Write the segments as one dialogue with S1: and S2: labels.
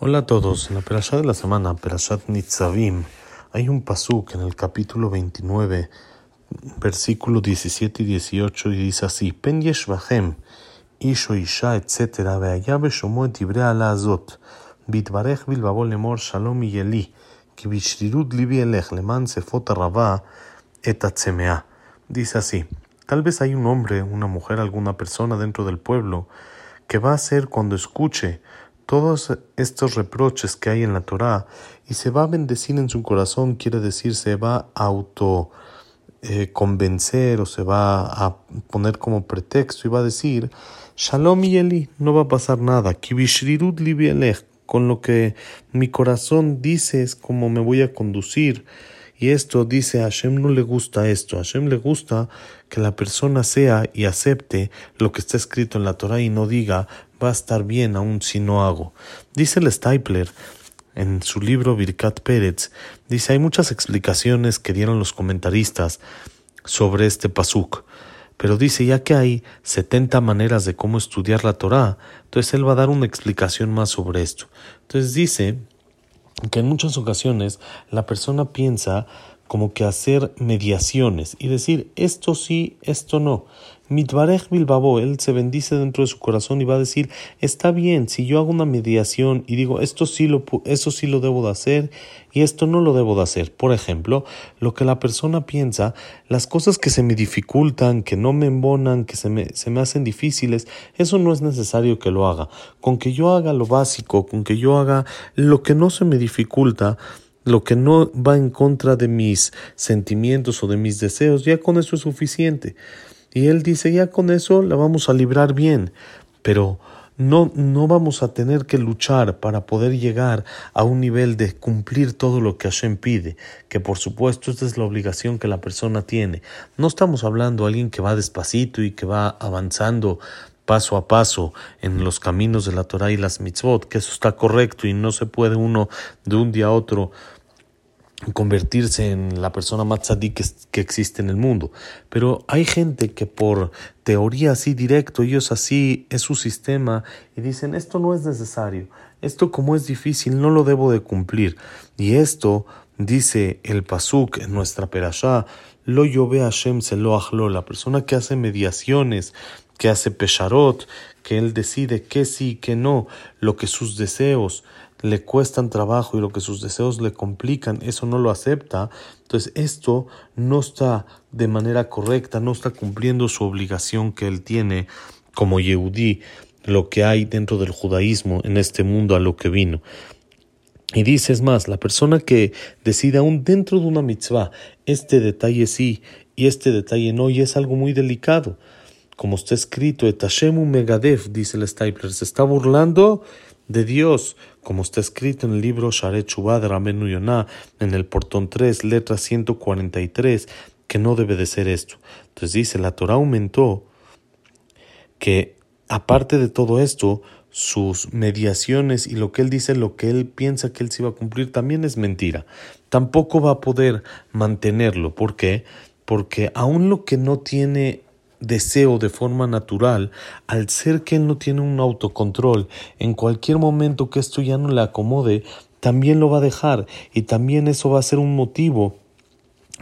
S1: Hola a todos. En la Perashá de la semana, Perashat Nitzavim, hay un pasuk en el capítulo 29, versículos 17 y 18, y dice así: Pen isho isha, etc. Veayabe shomo ibrea la azot. Bitbarech bilbabol lemor shalom yeli. Kibishrirut libi elech leman sefot rabá et atzemea. Dice así: Tal vez hay un hombre, una mujer, alguna persona dentro del pueblo que va a ser cuando escuche todos estos reproches que hay en la Torá y se va a bendecir en su corazón, quiere decir, se va a auto eh, convencer o se va a poner como pretexto y va a decir, Shalom y no va a pasar nada, con lo que mi corazón dice es como me voy a conducir. Y esto dice a Hashem no le gusta esto, a Hashem le gusta que la persona sea y acepte lo que está escrito en la Torah y no diga va a estar bien aun si no hago. Dice el Stapler en su libro Birkat Pérez, dice hay muchas explicaciones que dieron los comentaristas sobre este pasuk. Pero dice, ya que hay 70 maneras de cómo estudiar la Torah, entonces él va a dar una explicación más sobre esto. Entonces dice que en muchas ocasiones la persona piensa como que hacer mediaciones y decir esto sí, esto no. Mitbarej Bilbabo, él se bendice dentro de su corazón y va a decir, está bien, si yo hago una mediación y digo, esto sí lo, eso sí lo debo de hacer y esto no lo debo de hacer. Por ejemplo, lo que la persona piensa, las cosas que se me dificultan, que no me embonan, que se me, se me hacen difíciles, eso no es necesario que lo haga. Con que yo haga lo básico, con que yo haga lo que no se me dificulta, lo que no va en contra de mis sentimientos o de mis deseos, ya con eso es suficiente. Y él dice, ya con eso la vamos a librar bien, pero no, no vamos a tener que luchar para poder llegar a un nivel de cumplir todo lo que Hashem pide, que por supuesto esta es la obligación que la persona tiene. No estamos hablando de alguien que va despacito y que va avanzando paso a paso en los caminos de la Torah y las mitzvot, que eso está correcto y no se puede uno de un día a otro convertirse en la persona más tzadí que, que, existe en el mundo. Pero hay gente que por teoría así directo, ellos así es su sistema y dicen esto no es necesario, esto como es difícil no lo debo de cumplir. Y esto dice el pasuk en nuestra perashá, lo yove Hashem se lo la persona que hace mediaciones, que hace pesharot, que él decide que sí, que no, lo que sus deseos le cuestan trabajo y lo que sus deseos le complican, eso no lo acepta, entonces esto no está de manera correcta, no está cumpliendo su obligación que él tiene como Yehudí, lo que hay dentro del judaísmo en este mundo a lo que vino. Y dice, es más, la persona que decide aún dentro de una mitzvah, este detalle sí y este detalle no, y es algo muy delicado. Como está escrito, Etashemu Megadef, dice el Stapler, se está burlando de Dios, como está escrito en el libro Sharet Chubá de Ramenu en el portón 3, letra 143, que no debe de ser esto. Entonces dice, la Torah aumentó que aparte de todo esto, sus mediaciones y lo que él dice, lo que él piensa que él se iba a cumplir, también es mentira. Tampoco va a poder mantenerlo. ¿Por qué? Porque aún lo que no tiene deseo de forma natural, al ser que no tiene un autocontrol, en cualquier momento que esto ya no le acomode, también lo va a dejar y también eso va a ser un motivo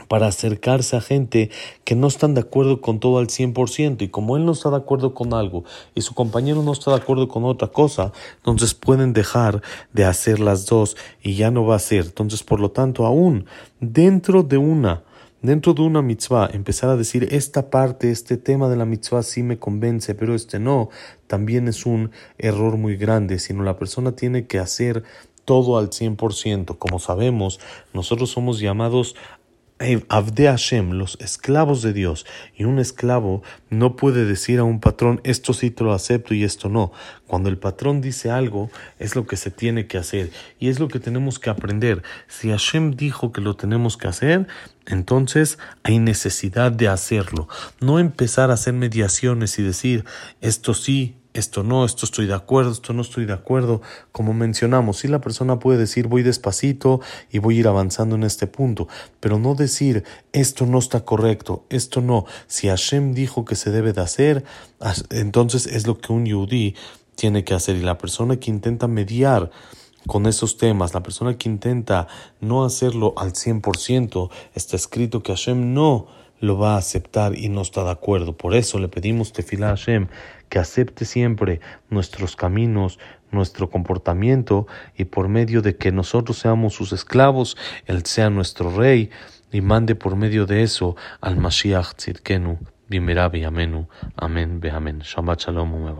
S1: para acercarse a gente que no están de acuerdo con todo al 100% y como él no está de acuerdo con algo y su compañero no está de acuerdo con otra cosa, entonces pueden dejar de hacer las dos y ya no va a ser. Entonces, por lo tanto, aún dentro de una dentro de una mitzvah empezar a decir esta parte, este tema de la mitzvah sí me convence, pero este no, también es un error muy grande, sino la persona tiene que hacer todo al 100%. Como sabemos, nosotros somos llamados Abde Hashem, los esclavos de Dios, y un esclavo no puede decir a un patrón esto sí te lo acepto y esto no. Cuando el patrón dice algo, es lo que se tiene que hacer y es lo que tenemos que aprender. Si Hashem dijo que lo tenemos que hacer, entonces hay necesidad de hacerlo. No empezar a hacer mediaciones y decir esto sí, esto no, esto estoy de acuerdo, esto no estoy de acuerdo. Como mencionamos, si la persona puede decir voy despacito y voy a ir avanzando en este punto, pero no decir esto no está correcto, esto no. Si Hashem dijo que se debe de hacer, entonces es lo que un yudí tiene que hacer y la persona que intenta mediar con esos temas, la persona que intenta no hacerlo al 100%, está escrito que Hashem no lo va a aceptar y no está de acuerdo. Por eso le pedimos tefilá Hashem que acepte siempre nuestros caminos, nuestro comportamiento y por medio de que nosotros seamos sus esclavos, Él sea nuestro rey y mande por medio de eso al Mashiach Tzidkenu, Amenu, Amén, Be Amén. Shabbat Shalom.